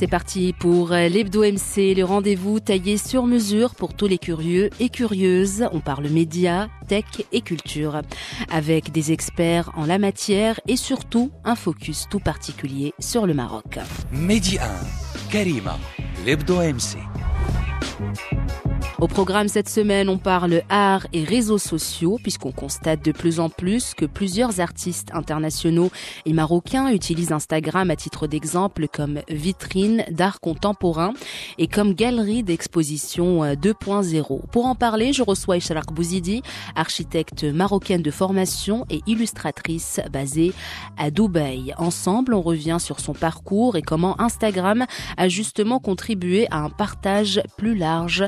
C'est parti pour l'Hebdo MC, le rendez-vous taillé sur mesure pour tous les curieux et curieuses. On parle médias, tech et culture, avec des experts en la matière et surtout un focus tout particulier sur le Maroc. Mehdi 1, Karima, l'Hebdo MC. Au programme cette semaine, on parle art et réseaux sociaux puisqu'on constate de plus en plus que plusieurs artistes internationaux et marocains utilisent Instagram à titre d'exemple comme vitrine d'art contemporain et comme galerie d'exposition 2.0. Pour en parler, je reçois Ishraq Bouzidi, architecte marocaine de formation et illustratrice basée à Dubaï. Ensemble, on revient sur son parcours et comment Instagram a justement contribué à un partage plus large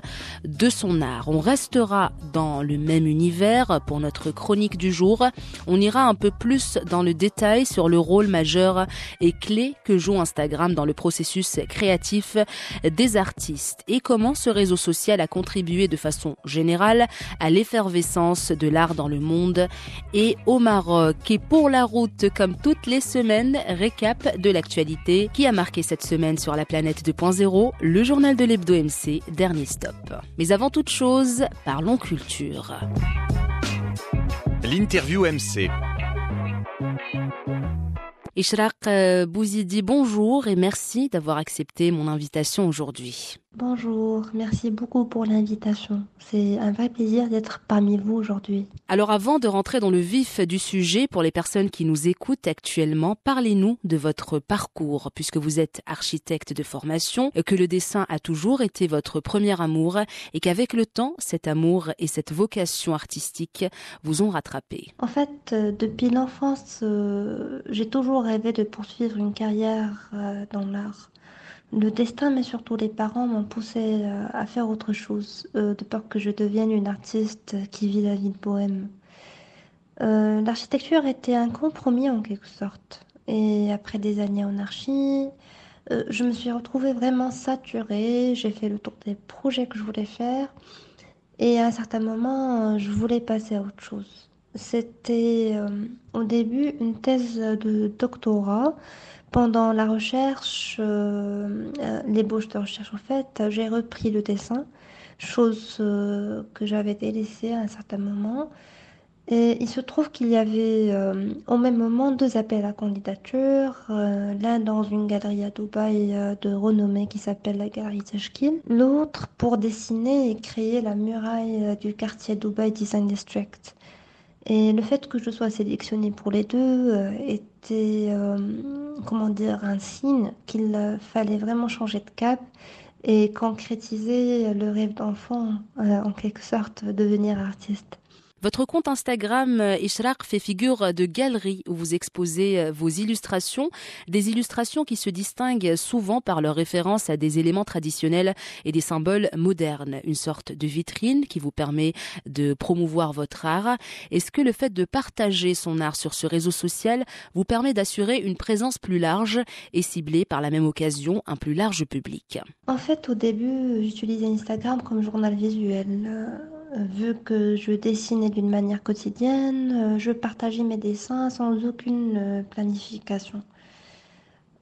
son art. On restera dans le même univers pour notre chronique du jour. On ira un peu plus dans le détail sur le rôle majeur et clé que joue Instagram dans le processus créatif des artistes et comment ce réseau social a contribué de façon générale à l'effervescence de l'art dans le monde et au Maroc. Et pour la route, comme toutes les semaines, récap de l'actualité qui a marqué cette semaine sur la planète 2.0, le journal de l'Hebdo MC, dernier stop. Avant toute chose, parlons culture. L'interview MC. Ishraq Bouzidi, bonjour et merci d'avoir accepté mon invitation aujourd'hui. Bonjour, merci beaucoup pour l'invitation. C'est un vrai plaisir d'être parmi vous aujourd'hui. Alors avant de rentrer dans le vif du sujet, pour les personnes qui nous écoutent actuellement, parlez-nous de votre parcours, puisque vous êtes architecte de formation, que le dessin a toujours été votre premier amour et qu'avec le temps, cet amour et cette vocation artistique vous ont rattrapé. En fait, euh, depuis l'enfance, euh, j'ai toujours rêvé de poursuivre une carrière euh, dans l'art. Le destin, mais surtout les parents, m'ont poussé euh, à faire autre chose, euh, de peur que je devienne une artiste qui vit la vie de bohème. Euh, L'architecture était un compromis en quelque sorte. Et après des années en archi, je me suis retrouvée vraiment saturée. J'ai fait le tour des projets que je voulais faire. Et à un certain moment, je voulais passer à autre chose. C'était au début une thèse de doctorat. Pendant la recherche, euh, euh, l'ébauche de recherche en fait, j'ai repris le dessin, chose euh, que j'avais délaissée à un certain moment. Et il se trouve qu'il y avait au même moment deux appels à candidature, l'un dans une galerie à Dubaï de renommée qui s'appelle la galerie Tashkil, l'autre pour dessiner et créer la muraille du quartier Dubaï Design District. Et le fait que je sois sélectionnée pour les deux euh, était, euh, un signe qu'il euh, fallait vraiment changer de cap et concrétiser le rêve d'enfant, euh, en quelque sorte, devenir artiste. Votre compte Instagram euh, Ishraq fait figure de galerie où vous exposez euh, vos illustrations, des illustrations qui se distinguent souvent par leur référence à des éléments traditionnels et des symboles modernes, une sorte de vitrine qui vous permet de promouvoir votre art. Est-ce que le fait de partager son art sur ce réseau social vous permet d'assurer une présence plus large et cibler par la même occasion un plus large public? En fait, au début, j'utilisais Instagram comme journal visuel. Euh, Vu que je dessinais d'une manière quotidienne, euh, je partageais mes dessins sans aucune euh, planification.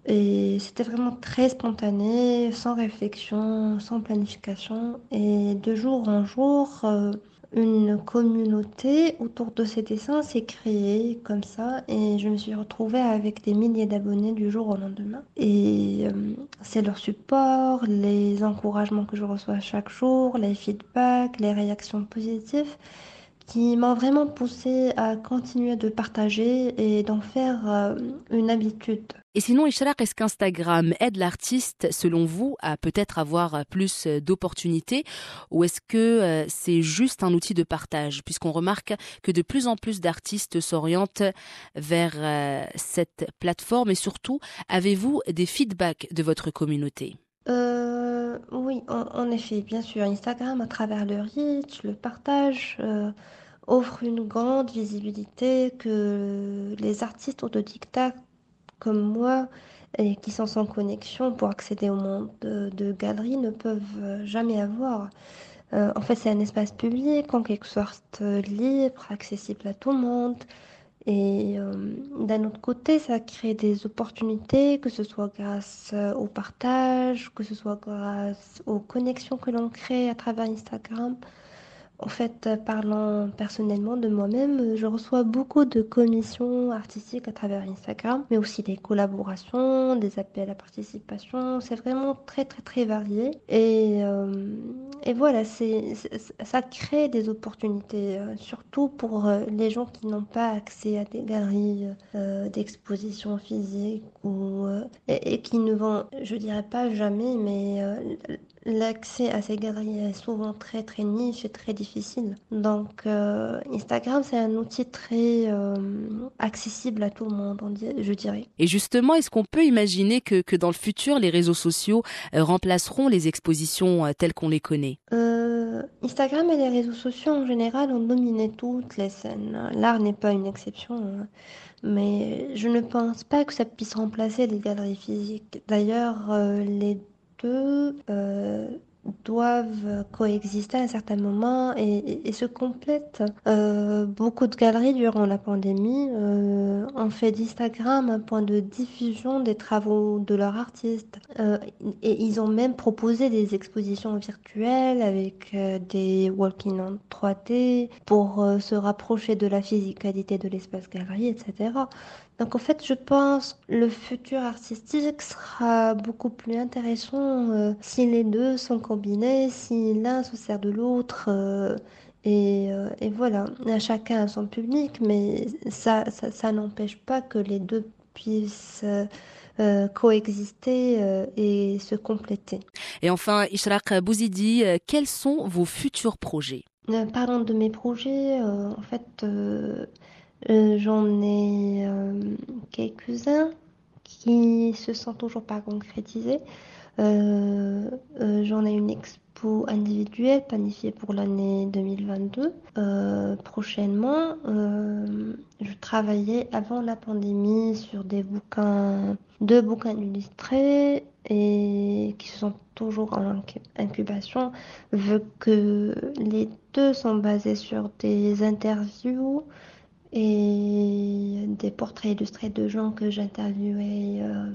Et c'était vraiment très spontané, sans réflexion, sans planification. Et de jour en jour, euh, une communauté autour de ces dessins s'est créée comme ça. Et je me suis retrouvée avec des milliers d'abonnés du jour au lendemain. Et c'est leur support, les encouragements que je reçois chaque jour, les feedbacks, les réactions positives qui m'ont vraiment poussée à continuer de partager et d'en faire euh, une habitude. Et sinon, Ishraq, est-ce qu'Instagram aide l'artiste, selon vous, à peut-être avoir plus d'opportunités? Ou est-ce que euh, c'est juste un outil de partage? Puisqu'on remarque que de plus en plus d'artistes s'orientent vers euh, cette plateforme. Et surtout, avez-vous des feedbacks de votre communauté? Oui, en, effet, bien sûr, Instagram, à travers le reach, le partage, euh, offre une grande visibilité que les artistes autodidactes comme moi et qui sont sans connexion pour accéder au monde de, de galeries ne peuvent jamais avoir. Euh, en fait, c'est un espace public, en quelque sorte libre, accessible à tout le monde. Et euh, d'un autre côté, ça crée des opportunités, que ce soit grâce euh, au partage, que ce soit grâce aux connexions que l'on crée à travers Instagram. En fait, euh, parlant personnellement de moi-même, je reçois beaucoup de commissions artistiques à travers Instagram, mais aussi des collaborations, des appels à participation. C'est vraiment très, très, très varié. Et, euh, et voilà, c'est, ça crée des opportunités, euh, surtout pour les gens qui n'ont pas accès à des galeries d'exposition physique ou, et, qui ne vont, je dirais pas jamais, mais L'accès à ces galeries est souvent très très niche et très difficile. Donc euh, Instagram c'est un outil très euh, accessible à tout le monde, je dirais. Et justement, est-ce qu'on peut imaginer que, que, dans le futur les réseaux sociaux euh, remplaceront les expositions telles qu'on les connaît? Instagram et les réseaux sociaux en général ont dominé toutes les scènes. L'art n'est pas une exception. Hein. Mais je ne pense pas que ça puisse remplacer les galeries physiques. D'ailleurs, les euh, doivent coexister à un certain moment et, se complètent. Euh, beaucoup de galeries durant la pandémie euh, ont fait d'Instagram un point de diffusion des travaux de leurs artistes. et ils ont même proposé des expositions virtuelles avec des walking en 3D pour se rapprocher de la physicalité de l'espace galerie, etc. Donc en fait, je pense que le futur artistique sera beaucoup plus intéressant euh, si les deux sont combinés, si l'un se sert de l'autre. Euh, et, euh, et, voilà, chacun a son public, mais ça, ça, n'empêche pas que les deux puissent coexister et se compléter. Et enfin, Ishraq Bouzidi, quels sont vos futurs projets? Parlant de mes projets, en fait, euh, j'en ai euh, quelques-uns qui se sont toujours pas concrétisés. Euh, j'en ai une expo individuelle planifiée pour l'année 2022. prochainement, je travaillais avant la pandémie sur des bouquins, deux bouquins illustrés et qui sont toujours en incubation, vu que les deux sont basés sur des interviews et des portraits illustrés de gens que j'interviewais euh,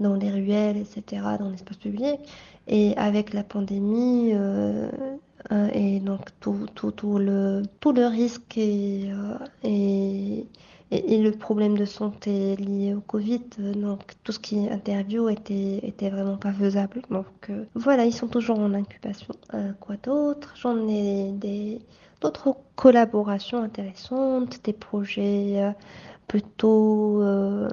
dans les ruelles, etc., dans l'espace public. Et avec la pandémie, euh, euh, et donc tout, tout, tout, le, tout le risque et, et, et, le problème de santé lié au Covid, donc tout ce qui est interview était, était vraiment pas faisable. Donc voilà, ils sont toujours en incubation. quoi d'autre? J'en ai d'autres collaborations intéressantes, des projets euh, plutôt euh,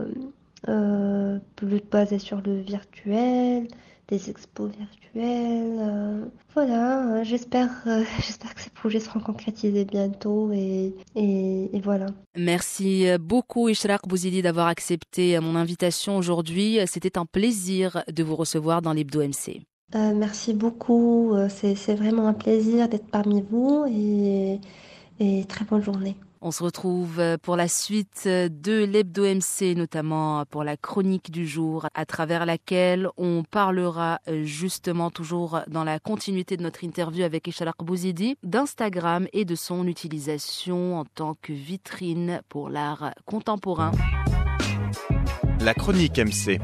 euh, plus basés sur le virtuel, des expos virtuels. voilà, j'espère, j'espère que ces projets seront concrétisés bientôt et, et, voilà. Merci beaucoup Ishraq Bouzidi d'avoir accepté mon invitation aujourd'hui. C'était un plaisir de vous recevoir dans l'Hebdo MC. Euh, merci beaucoup. Euh, c'est vraiment un plaisir d'être parmi vous et, et très bonne journée. On se retrouve euh, pour la suite de l'Hebdo MC, notamment pour la chronique du jour, à travers laquelle on parlera justement toujours dans la continuité de notre interview avec Ishalak Bouzidi d'Instagram et de son utilisation en tant que vitrine pour l'art contemporain. La chronique MC.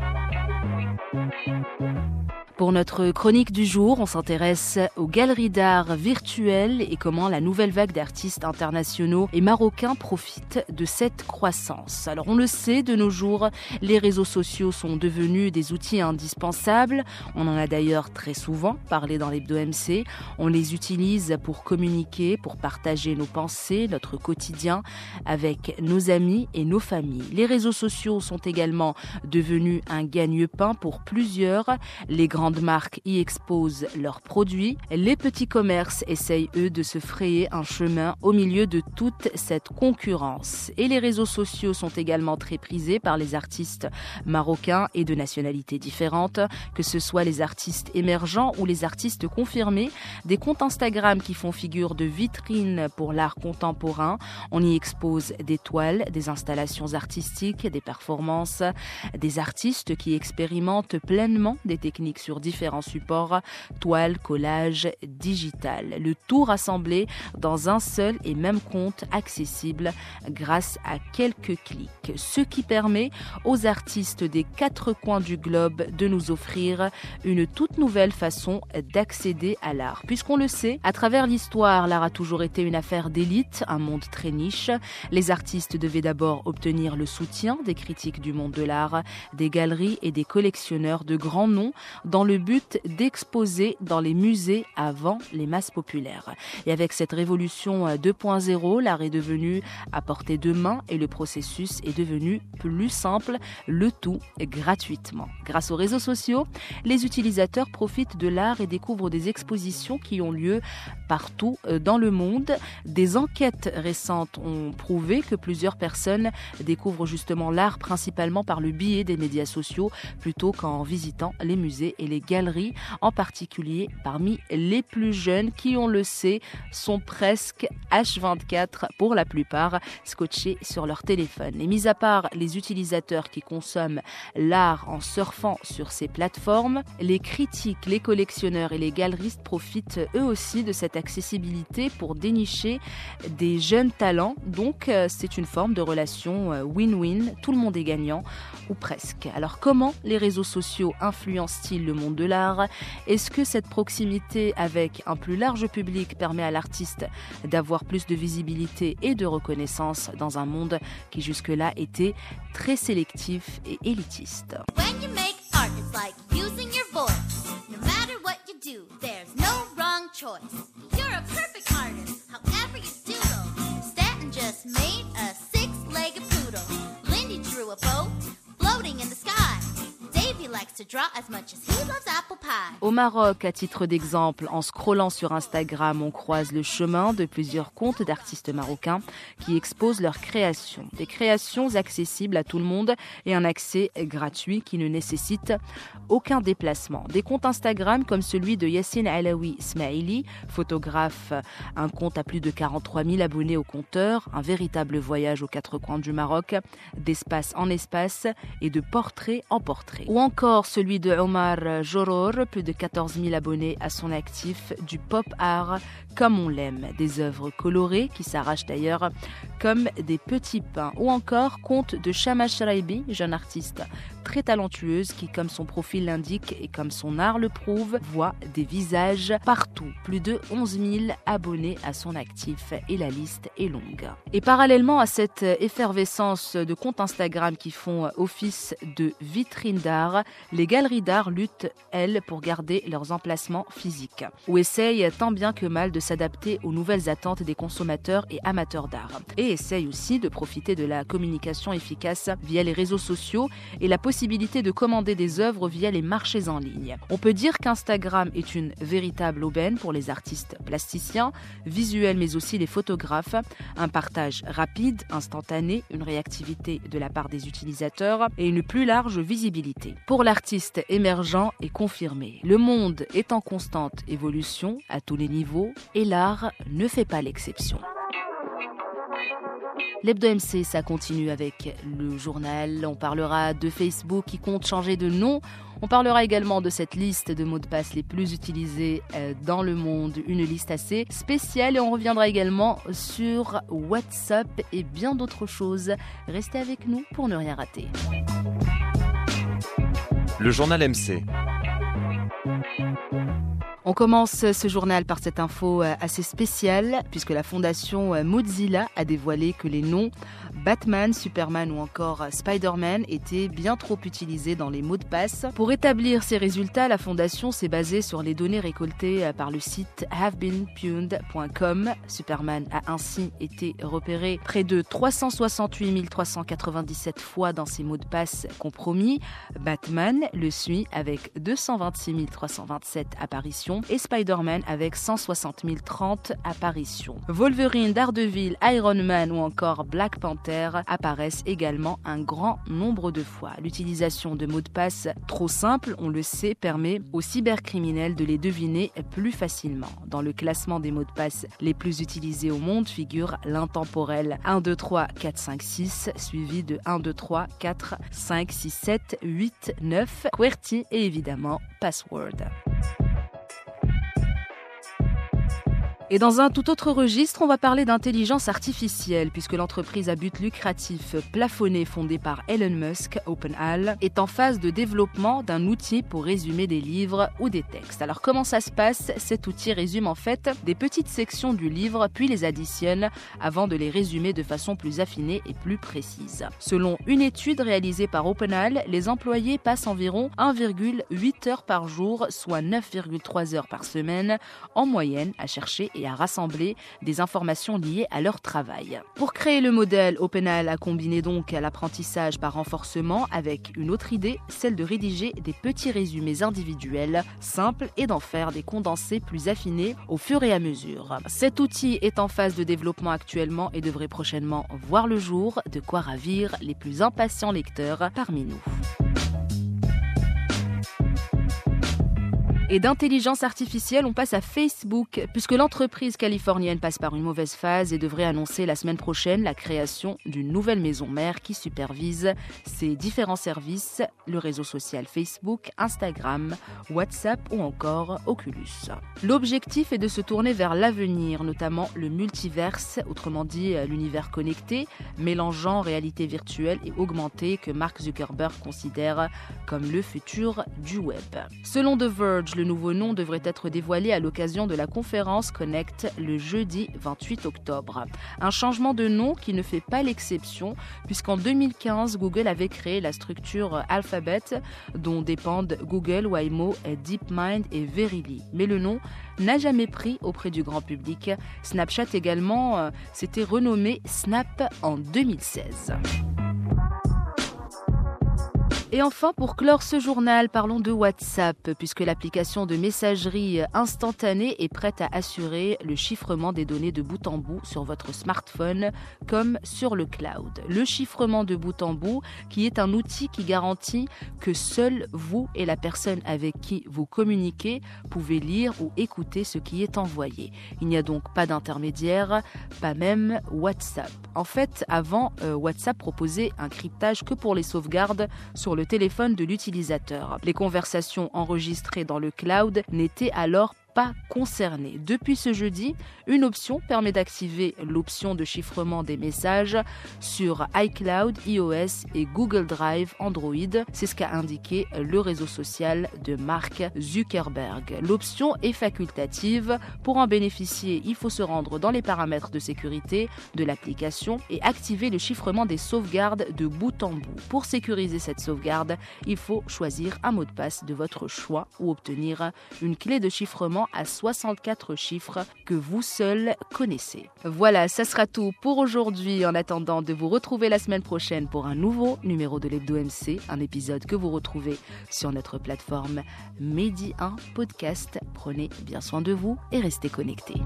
Pour notre chronique du jour, on s'intéresse aux galeries d'art virtuelles et comment la nouvelle vague d'artistes internationaux et marocains profite de cette croissance. Alors on le sait, de nos jours, les réseaux sociaux sont devenus des outils indispensables. On en a d'ailleurs très souvent parlé dans l'hebdo MC. On les utilise pour communiquer, pour partager nos pensées, notre quotidien avec nos amis et nos familles. Les réseaux sociaux sont également devenus un gagne-pain pour plusieurs. Les grands grandes marques y exposent leurs produits. Les petits commerces essayent, eux, de se frayer un chemin au milieu de toute cette concurrence. Et les réseaux sociaux sont également très prisés par les artistes marocains et de nationalités différentes, que ce soit les artistes émergents ou les artistes confirmés. Des comptes Instagram qui font figure de vitrine pour l'art contemporain. On y expose des toiles, des installations artistiques, des performances, des artistes qui expérimentent pleinement des techniques sur différents supports, toiles, collage, digital. Le tout rassemblé dans un seul et même compte accessible grâce à quelques clics, ce qui permet aux artistes des quatre coins du globe de nous offrir une toute nouvelle façon d'accéder à l'art. Puisqu'on le sait, à travers l'histoire, l'art a toujours été une affaire d'élite, un monde très niche. Les artistes devaient d'abord obtenir le soutien des critiques du monde de l'art, des galeries et des collectionneurs de grands noms dans le but d'exposer dans les musées avant les masses populaires. Et avec cette révolution 2.0, l'art est devenu à portée de main et le processus est devenu plus simple, le tout gratuitement. Grâce aux réseaux sociaux, les utilisateurs profitent de l'art et découvrent des expositions qui ont lieu partout euh, dans le monde. Des enquêtes récentes ont prouvé que plusieurs personnes découvrent justement l'art principalement par le biais des médias sociaux plutôt qu'en visitant les musées et les galeries, en particulier parmi les plus jeunes qui, on le sait, sont presque H24 pour la plupart scotchés sur leur téléphone. Et mis à part les utilisateurs qui consomment l'art en surfant sur ces plateformes, les critiques, les collectionneurs et les galeristes profitent eux aussi de cette accessibilité pour dénicher des jeunes talents. Donc euh, c'est une forme de relation euh, win-win, tout le monde est gagnant, ou presque. Alors comment les réseaux sociaux influencent-ils le monde de l'art Est-ce que cette proximité avec un plus large public permet à l'artiste d'avoir plus de visibilité et de reconnaissance dans un monde qui jusque-là était très sélectif et élitiste? Au Maroc, à titre d'exemple, en scrollant sur Instagram, on croise le chemin de plusieurs comptes d'artistes marocains qui exposent leurs créations. Des créations accessibles à tout le monde et un accès gratuit qui ne nécessite aucun déplacement. Des comptes Instagram comme celui de Yassine Alaoui Smaili, photographe, un compte à plus de 43 000 abonnés au compteur, un véritable voyage aux quatre coins du Maroc, d'espace en espace et de portrait en portrait. Ou encore celui de Omar Joror, plus de 14 000 abonnés à son actif, du pop art comme on l'aime, des œuvres colorées qui s'arrachent d'ailleurs comme des petits pains, ou encore conte de Shama Shraibi, jeune artiste très talentueuse qui, comme son profil l'indique et comme son art le prouve, voit des visages partout. Plus de 11 000 abonnés à son actif et la liste est longue. Et parallèlement à cette effervescence de comptes Instagram qui font office de vitrine d'art, les galeries d'art luttent, elles, pour garder leurs emplacements physiques, ou essayent tant bien que mal de s'adapter aux nouvelles attentes des consommateurs et amateurs d'art, et essayent aussi de profiter de la communication efficace via les réseaux sociaux et la possibilité de commander des œuvres via les marchés en ligne. On peut dire qu'Instagram est une véritable aubaine pour les artistes plasticiens, visuels mais aussi les photographes. Un partage rapide, instantané, une réactivité de la part des utilisateurs et une plus large visibilité. Pour l'artiste émergent et confirmé, le monde est en constante évolution à tous les niveaux et l'art ne fait pas l'exception. L'Hebdo MC, ça continue avec le journal. On parlera de Facebook qui compte changer de nom. On parlera également de cette liste de mots de passe les plus utilisés euh, dans le monde, une liste assez spéciale. Et on reviendra également sur WhatsApp et bien d'autres choses. Restez avec nous pour ne rien rater. Le journal MC. On commence ce journal par cette info euh, assez spéciale puisque la fondation euh, Mozilla a dévoilé que les noms Batman, Superman ou encore Spider-Man étaient bien trop utilisés dans les mots de passe. Pour établir ces résultats, la fondation s'est basée sur les données récoltées par le site havebeenpuned.com. Superman a ainsi été repéré près de 368 397 fois dans ses mots de passe compromis. Batman le suit avec 226 327 apparitions et Spider-Man avec 160 030 apparitions. Wolverine, Daredevil, Iron Man ou encore Black Panther apparaissent également un grand nombre de fois. L'utilisation de mots de passe trop simples, on le sait, permet aux cybercriminels de les deviner plus facilement. Dans le classement des mots de passe les plus utilisés au monde figure l'intemporel 1, 2, 3, 4, 5, 6, suivi de 1, 2, 3, 4, 5, 6, 7, 8, 9, QWERTY et évidemment Password. Et dans un tout autre registre, on va parler d'intelligence artificielle, puisque l'entreprise à but lucratif plafonné fondée par Elon Musk, OpenAL, est en phase de développement d'un outil pour résumer des livres ou des textes. Alors comment ça se passe? Cet outil résume en fait des petites sections du livre, puis les additionne avant de les résumer de façon plus affinée et plus précise. Selon une étude réalisée par OpenAL, les employés passent environ 1,8 heures par jour, soit 9,3 heures par semaine, en moyenne à chercher et à rassembler des informations liées à leur travail. Pour créer le modèle, OpenAL a combiné donc l'apprentissage par renforcement avec une autre idée, celle de rédiger des petits résumés individuels simples et d'en faire des condensés plus affinés au fur et à mesure. Cet outil est en phase de développement actuellement et devrait prochainement voir le jour, de quoi ravir les plus impatients lecteurs parmi nous. Et d'intelligence artificielle, on passe à Facebook, puisque l'entreprise californienne passe par une mauvaise phase et devrait annoncer la semaine prochaine la création d'une nouvelle maison mère qui supervise ses différents services, le réseau social Facebook, Instagram, WhatsApp ou encore Oculus. L'objectif est de se tourner vers l'avenir, notamment le multiverse, autrement dit l'univers connecté, mélangeant réalité virtuelle et augmentée que Mark Zuckerberg considère comme le futur du web. Selon The Verge, le nouveau nom devrait être dévoilé à l'occasion de la conférence Connect le jeudi 28 octobre. Un changement de nom qui ne fait pas l'exception puisqu'en 2015, Google avait créé la structure Alphabet dont dépendent Google, Waymo, DeepMind et Verily. Mais le nom n'a jamais pris auprès du grand public. Snapchat également euh, s'était renommé Snap en 2016. Et enfin, pour clore ce journal, parlons de WhatsApp, puisque l'application de messagerie instantanée est prête à assurer le chiffrement des données de bout en bout sur votre smartphone comme sur le cloud. Le chiffrement de bout en bout, qui est un outil qui garantit que seul vous et la personne avec qui vous communiquez pouvez lire ou écouter ce qui est envoyé. Il n'y a donc pas d'intermédiaire, pas même WhatsApp. En fait, avant, euh, WhatsApp proposait un cryptage que pour les sauvegardes sur le téléphone de l'utilisateur. Les conversations enregistrées dans le cloud n'étaient alors pas concernés. Depuis ce jeudi, une option permet d'activer l'option de chiffrement des messages sur iCloud, iOS et Google Drive Android. C'est ce qu'a indiqué le réseau social de Mark Zuckerberg. L'option est facultative. Pour en bénéficier, il faut se rendre dans les paramètres de sécurité de l'application et activer le chiffrement des sauvegardes de bout en bout. Pour sécuriser cette sauvegarde, il faut choisir un mot de passe de votre choix ou obtenir une clé de chiffrement à 64 chiffres que vous seul connaissez. Voilà, ça sera tout pour aujourd'hui. En attendant de vous retrouver la semaine prochaine pour un nouveau numéro de l'Hebdo MC, un épisode que vous retrouvez sur notre plateforme Medi 1 Podcast. Prenez bien soin de vous et restez connectés.